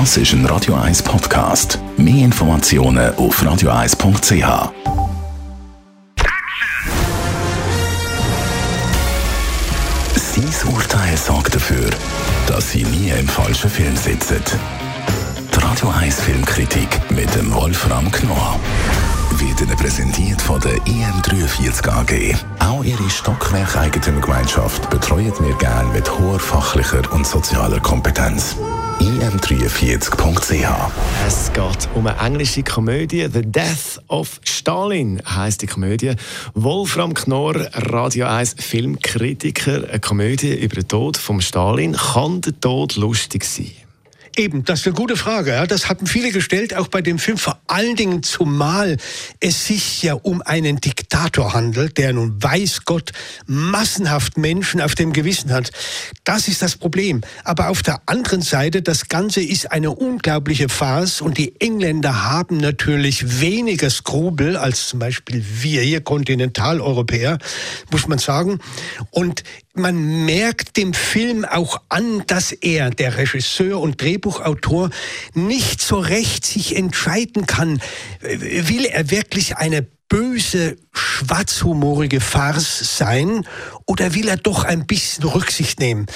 Das ist ein Radio 1 Podcast. Mehr Informationen auf radio1.ch. Sein Urteil sorgt dafür, dass Sie nie im falschen Film sitzen. Die Radio 1 Filmkritik mit dem Wolfram Knorr wird Ihnen präsentiert von der IM43 AG. Auch Ihre Stockwerk-Eigentümergemeinschaft betreuen wir gerne mit hoher fachlicher und sozialer Kompetenz. im43.ch Es geht um eine englische Komödie. The Death of Stalin heißt die Komödie. Wolfram Knorr, Radio 1 Filmkritiker. Eine Komödie über den Tod von Stalin. Kann der Tod lustig sein? Eben, das ist eine gute Frage. Ja. Das hatten viele gestellt, auch bei dem Film. Vor allen Dingen zumal es sich ja um einen Diktator handelt, der nun weiß Gott massenhaft Menschen auf dem Gewissen hat. Das ist das Problem. Aber auf der anderen Seite, das Ganze ist eine unglaubliche Farce und die Engländer haben natürlich weniger Skrupel als zum Beispiel wir hier Kontinentaleuropäer, muss man sagen. Und man merkt dem Film auch an, dass er, der Regisseur und Drehbuchautor, nicht so recht sich entscheiden kann. Will er wirklich eine böse, schwarzhumorige Farce sein oder will er doch ein bisschen Rücksicht nehmen?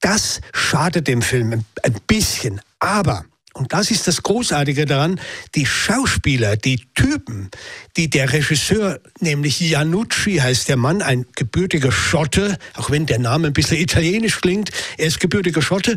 Das schadet dem Film ein bisschen. Aber und das ist das Großartige daran, die Schauspieler, die Typen, die der Regisseur, nämlich Janucci heißt der Mann, ein gebürtiger Schotte, auch wenn der Name ein bisschen italienisch klingt, er ist gebürtiger Schotte.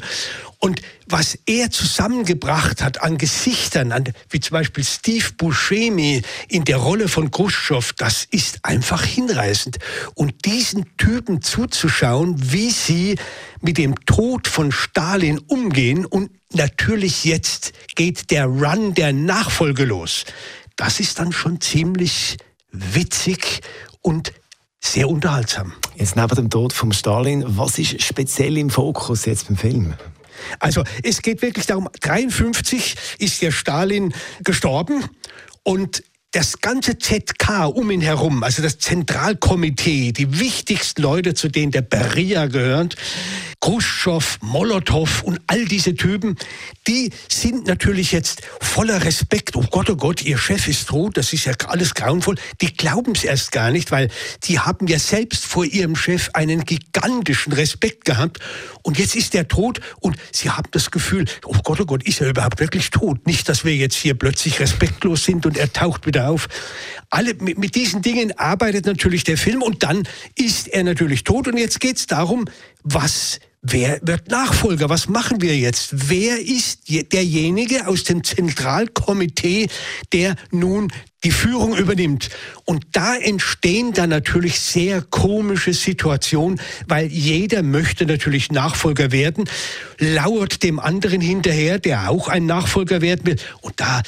Und was er zusammengebracht hat an Gesichtern, an, wie zum Beispiel Steve Buscemi in der Rolle von Khrushchev, das ist einfach hinreißend. Und diesen Typen zuzuschauen, wie sie mit dem Tod von Stalin umgehen und natürlich jetzt geht der Run der Nachfolge los. Das ist dann schon ziemlich witzig und sehr unterhaltsam. Jetzt neben dem Tod von Stalin, was ist speziell im Fokus jetzt beim Film? Also es geht wirklich darum, 53 ist der Stalin gestorben und das ganze ZK um ihn herum, also das Zentralkomitee, die wichtigsten Leute, zu denen der Beria gehört, Khrushchev, Molotow und all diese Typen, die sind natürlich jetzt voller Respekt. Oh Gott, oh Gott, ihr Chef ist tot, das ist ja alles grauenvoll. Die glauben es erst gar nicht, weil die haben ja selbst vor ihrem Chef einen gigantischen Respekt gehabt. Und jetzt ist er tot und sie haben das Gefühl, oh Gott, oh Gott, ist er überhaupt wirklich tot? Nicht, dass wir jetzt hier plötzlich respektlos sind und er taucht wieder auf. Alle, mit, mit diesen Dingen arbeitet natürlich der Film und dann ist er natürlich tot. Und jetzt geht es darum, was Wer wird Nachfolger? Was machen wir jetzt? Wer ist derjenige aus dem Zentralkomitee, der nun die Führung übernimmt? Und da entstehen dann natürlich sehr komische Situationen, weil jeder möchte natürlich Nachfolger werden, lauert dem anderen hinterher, der auch ein Nachfolger werden will. Und da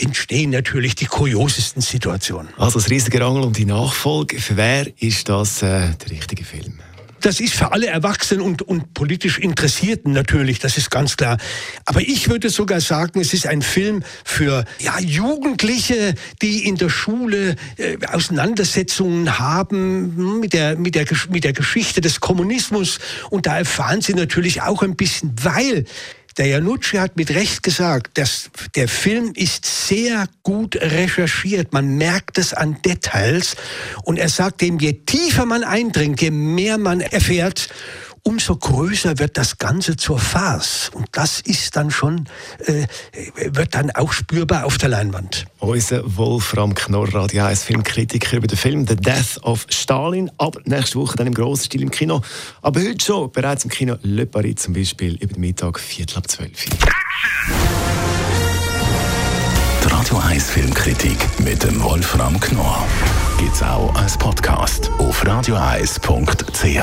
entstehen natürlich die kuriosesten Situationen. Also das riesige Rangel um die Nachfolge. Für wer ist das äh, der richtige Film? Das ist für alle Erwachsenen und, und politisch Interessierten natürlich, das ist ganz klar. Aber ich würde sogar sagen, es ist ein Film für ja, Jugendliche, die in der Schule äh, Auseinandersetzungen haben mit der, mit, der, mit der Geschichte des Kommunismus. Und da erfahren sie natürlich auch ein bisschen, weil der Janucci hat mit Recht gesagt, dass der Film ist sehr gut recherchiert. Man merkt es an Details. Und er sagt dem, je tiefer man eindringt, je mehr man erfährt, umso größer wird das Ganze zur Farce. Und das ist dann schon, äh, wird dann auch spürbar auf der Leinwand. Unser Wolfram Knorr, Radio 1 Filmkritiker über den Film The Death of Stalin. Ab nächste Woche dann im grossen Stil im Kino. Aber heute schon bereits im Kino Le Paris zum Beispiel über den Mittag, Viertel ab zwölf. Die Radio 1 Filmkritik mit dem Wolfram Knorr gibt es auch als Podcast auf radioeis.ch.